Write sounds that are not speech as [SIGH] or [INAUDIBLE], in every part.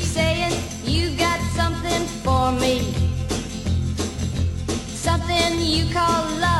keep saying you got something for me, something you call love.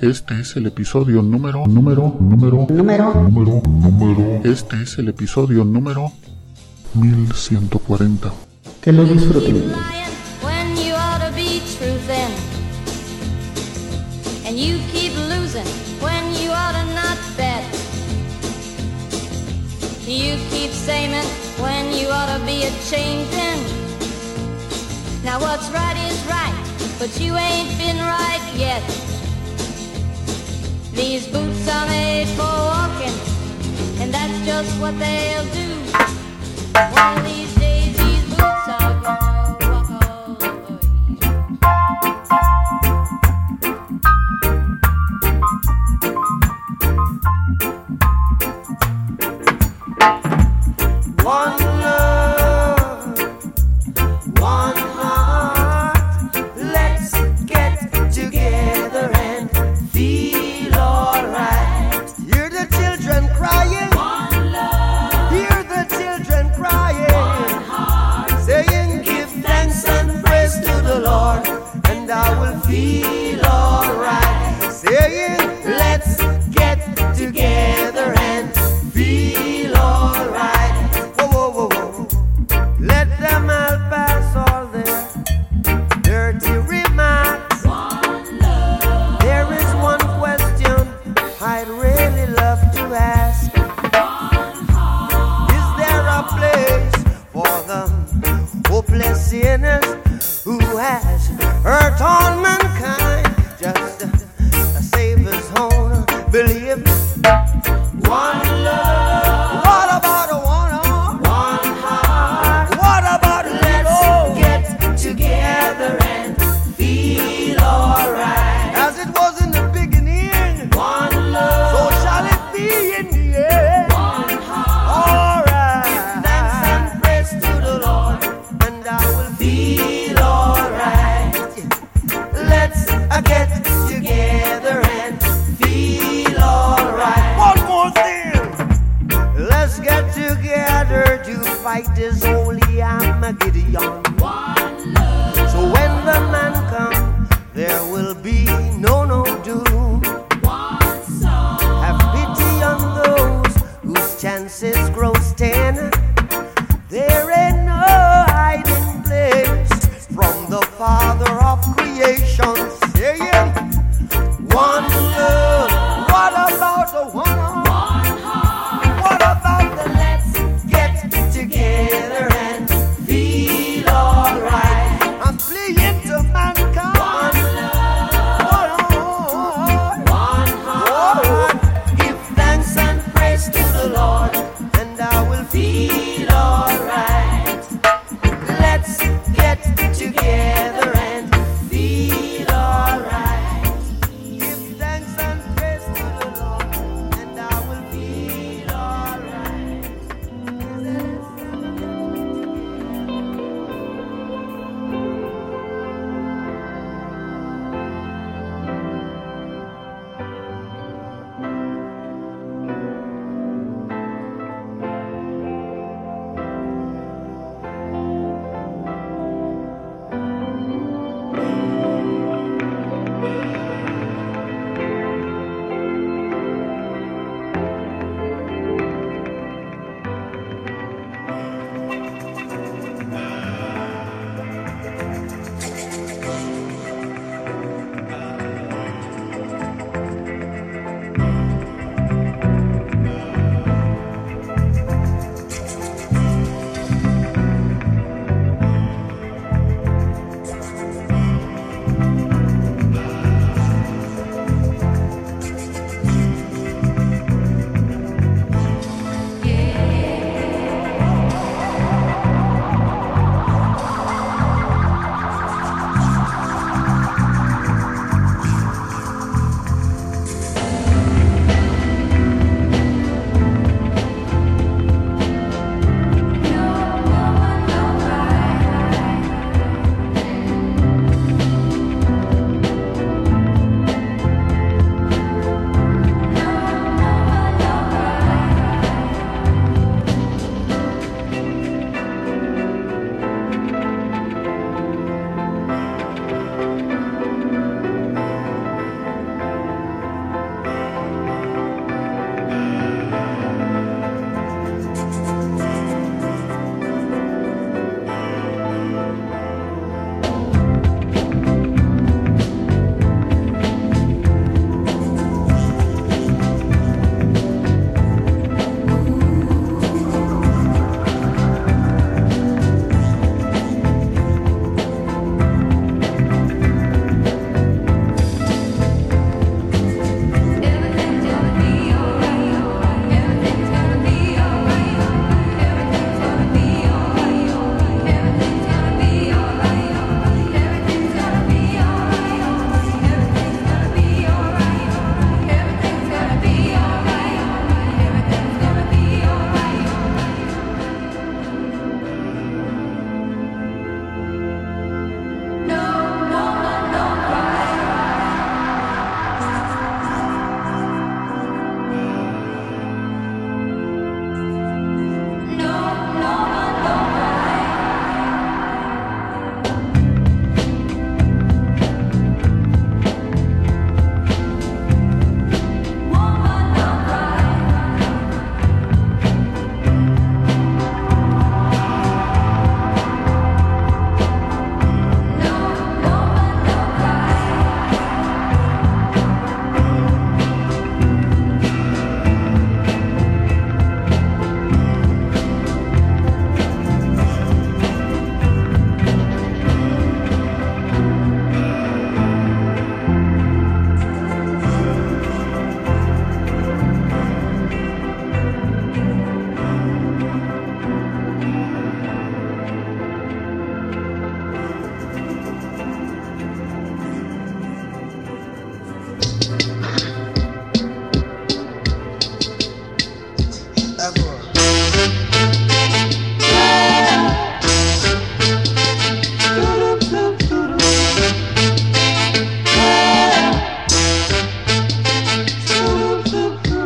Este es el episodio número, número, número, número, número, número. Este es el episodio número 1140. Que lo disfruten. You keep saying when you ought to be a changing. Now what's right is right, but you ain't been right yet. These boots are made for walking, and that's just what they'll do. One of these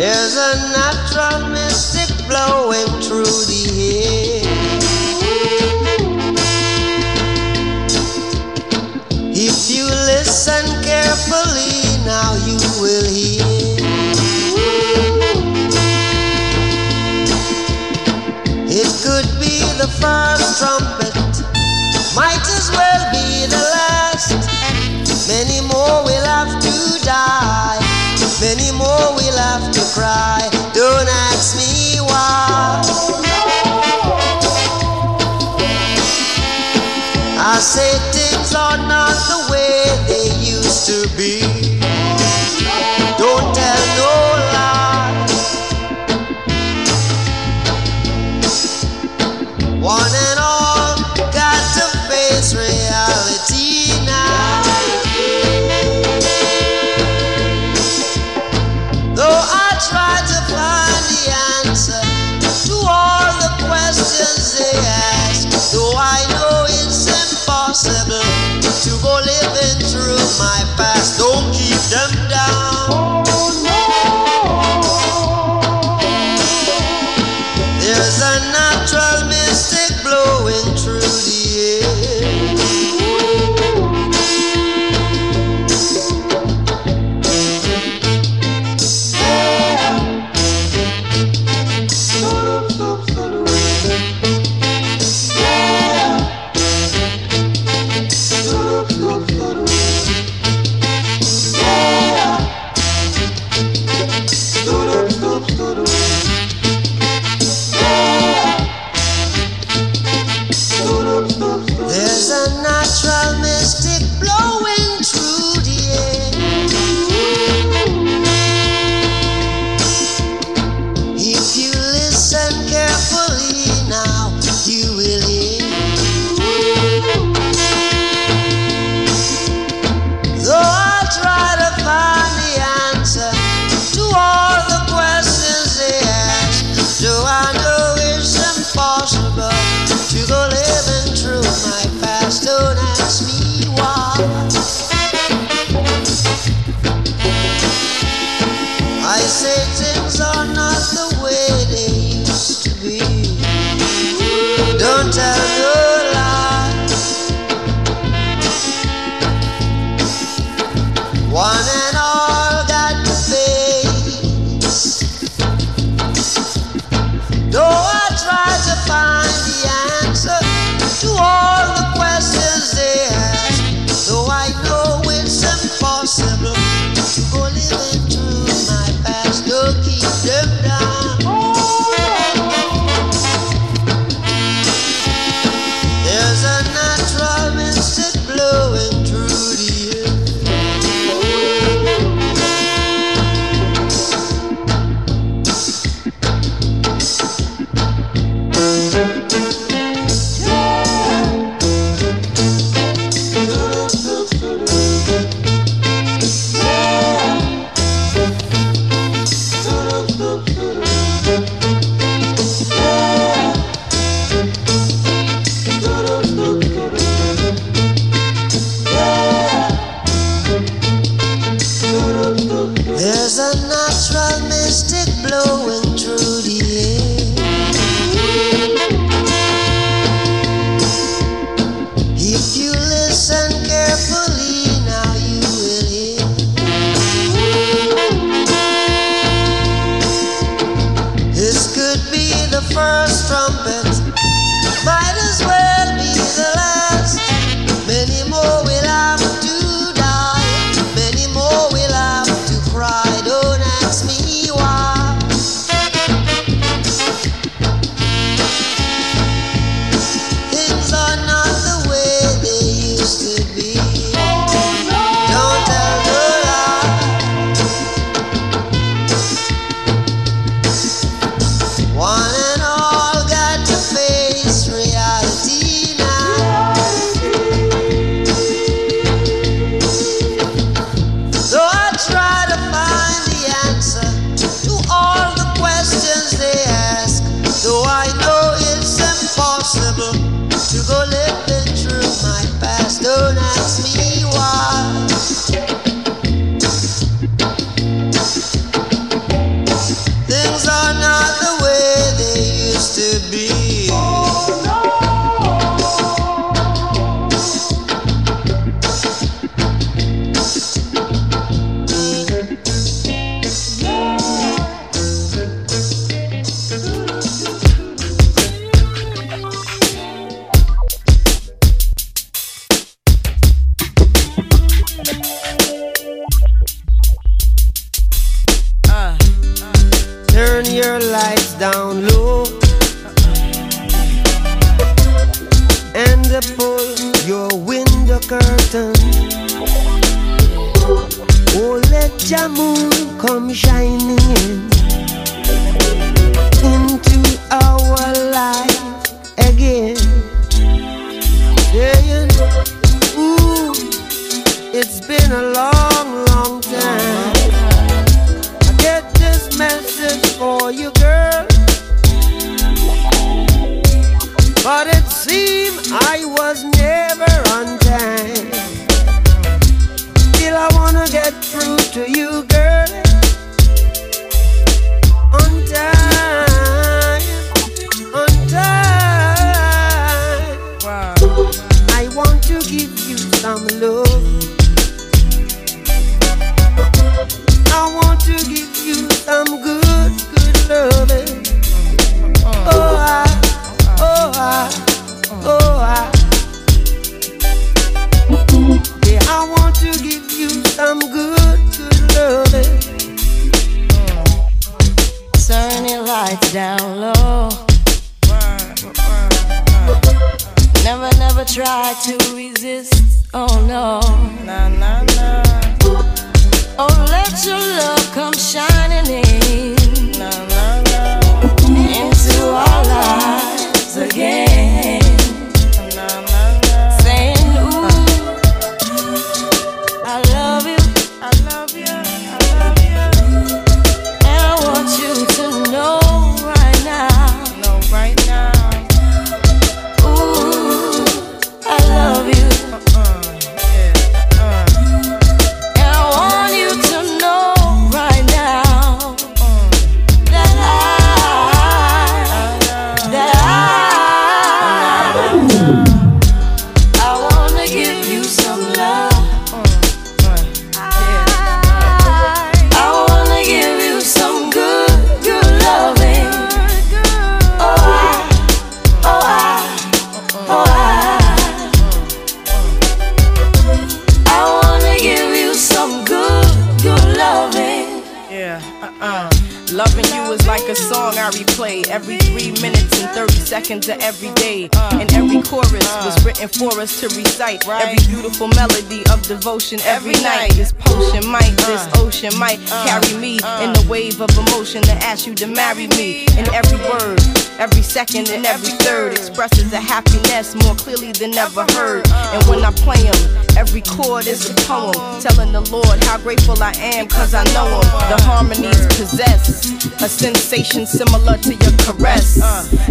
There's a natural mystic blowing through the air. If you listen carefully, now you will hear. It could be the first trumpet, might as well be the last. Many more will have I say things are not the way they used to be. Past, down low and pull your window curtain. Oh, let your moon come shining in into our life again. Saying, Ooh, it's been a long, song I replay every three minutes and 30 seconds of every day. And every chorus was written for us to recite. Every beautiful melody of devotion every night. This potion might, this ocean might carry me in the wave of emotion to ask you to marry me. And every word, every second, and every third expresses a happiness more clearly than ever heard. And when I play them, every chord is a poem telling the Lord how grateful I am cause I know him. The harmonies possess a sensation similar to your caress.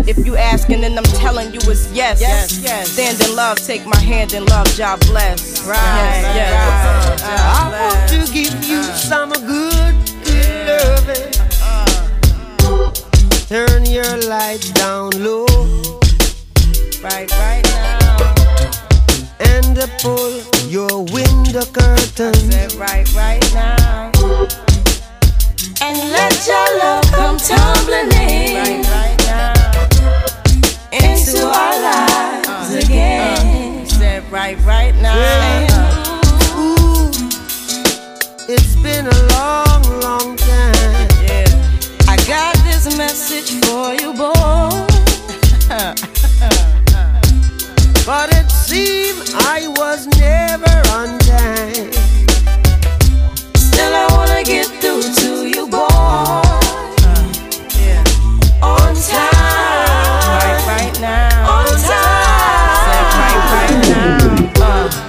If you asking, then I'm telling you it's yes. Yes, yes. Stand in love, take my hand in love, God bless. Right, Yes, yes. I want to give you some good, good loving. Turn your lights down low Right, right now. And pull your window curtain. Right, right now. And let your love come tumbling in right right now. into our lives uh, uh, again. Said right, right now. Ooh, it's been a long, long time. Yeah. I got this message for you, boy. [LAUGHS] But it I was never on time. Still, I wanna get through to you, boy. Yeah. On time. Right, right now. On time. Right, right now. Uh,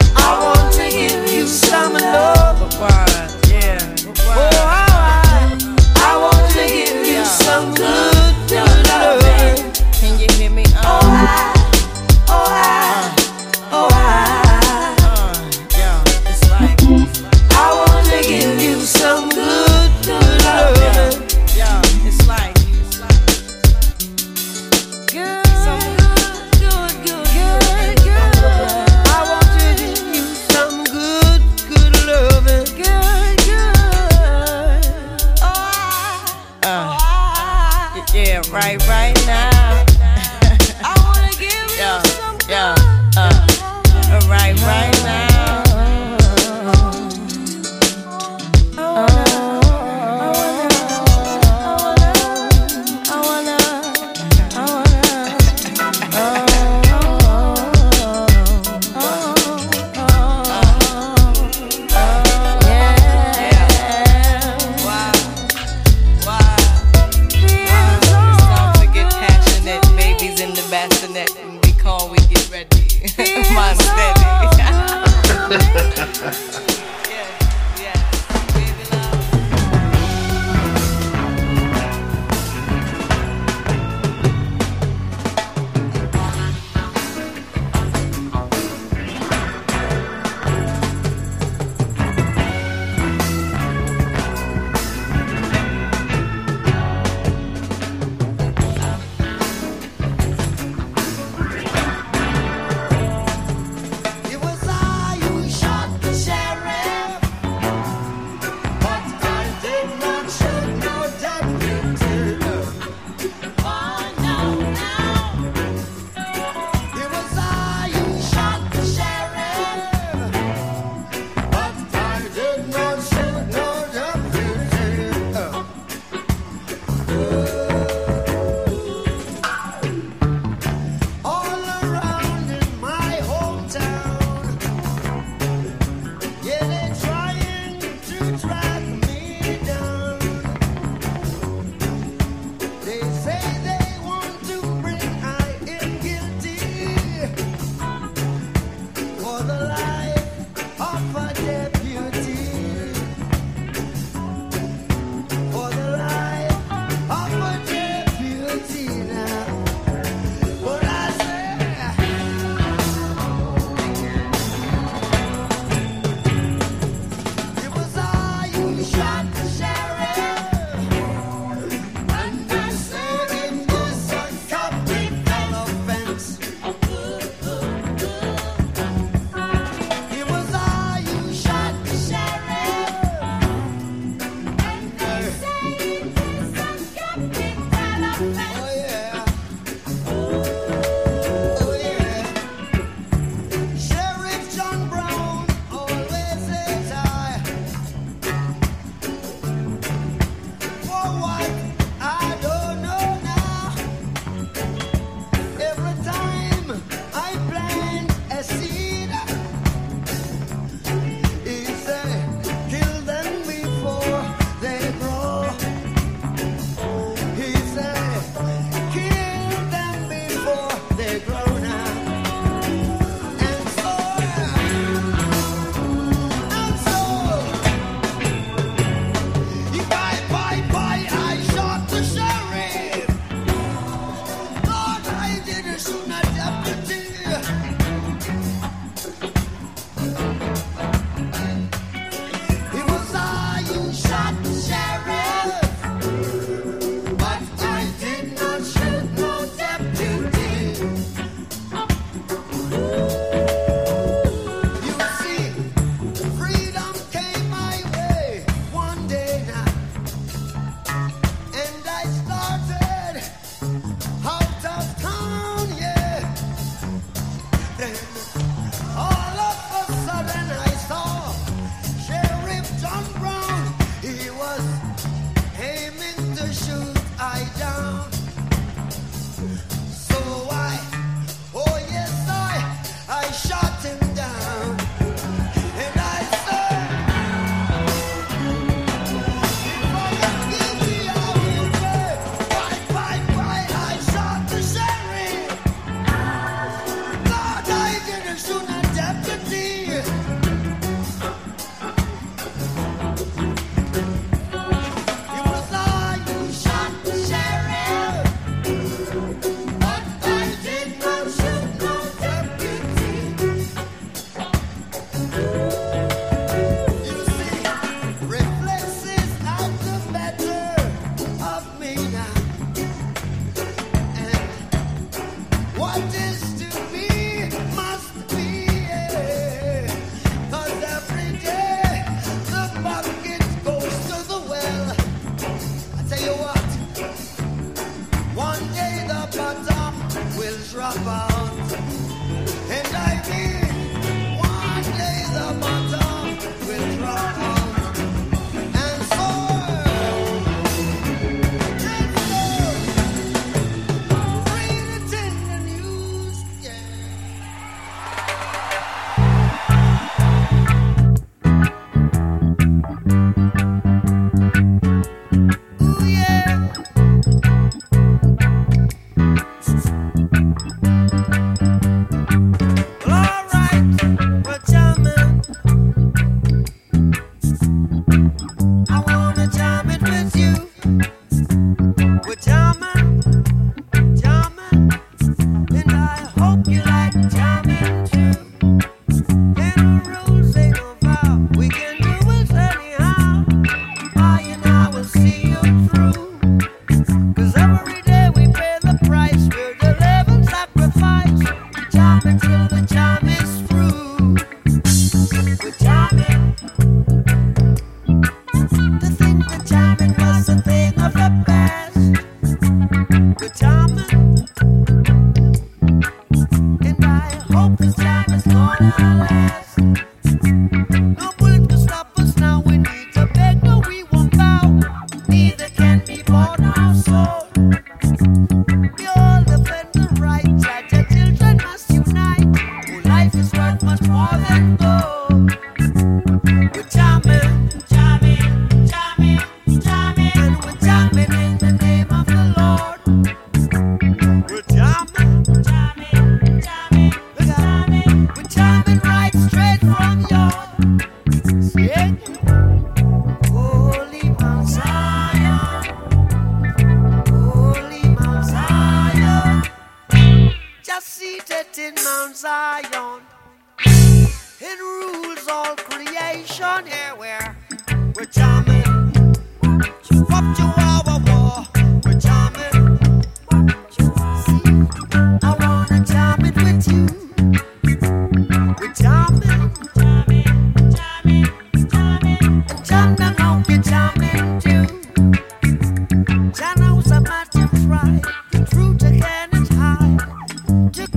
you like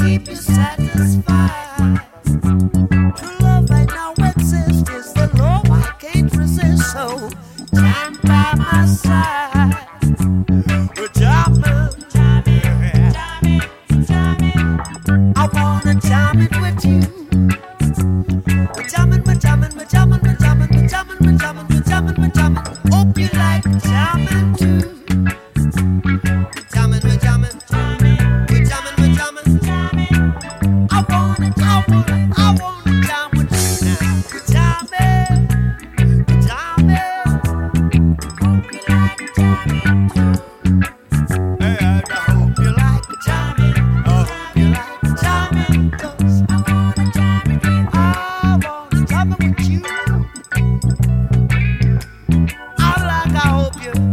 keep you satisfied. Hope you,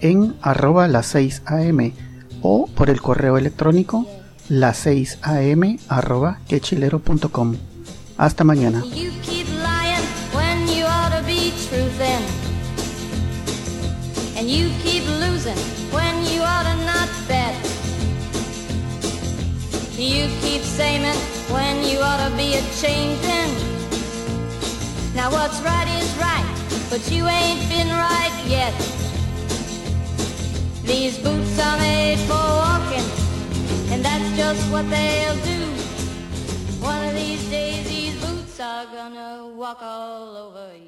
en arroba las 6 am o por el correo electrónico las 6 am arroba quechilero.com. Hasta mañana. And you keep losing when you ought to not bet. You keep saying when you ought to be a changin'. Now what's right is right, but you ain't been right yet. These boots are made for walking, and that's just what they'll do. One of these days, these boots are gonna walk all over you.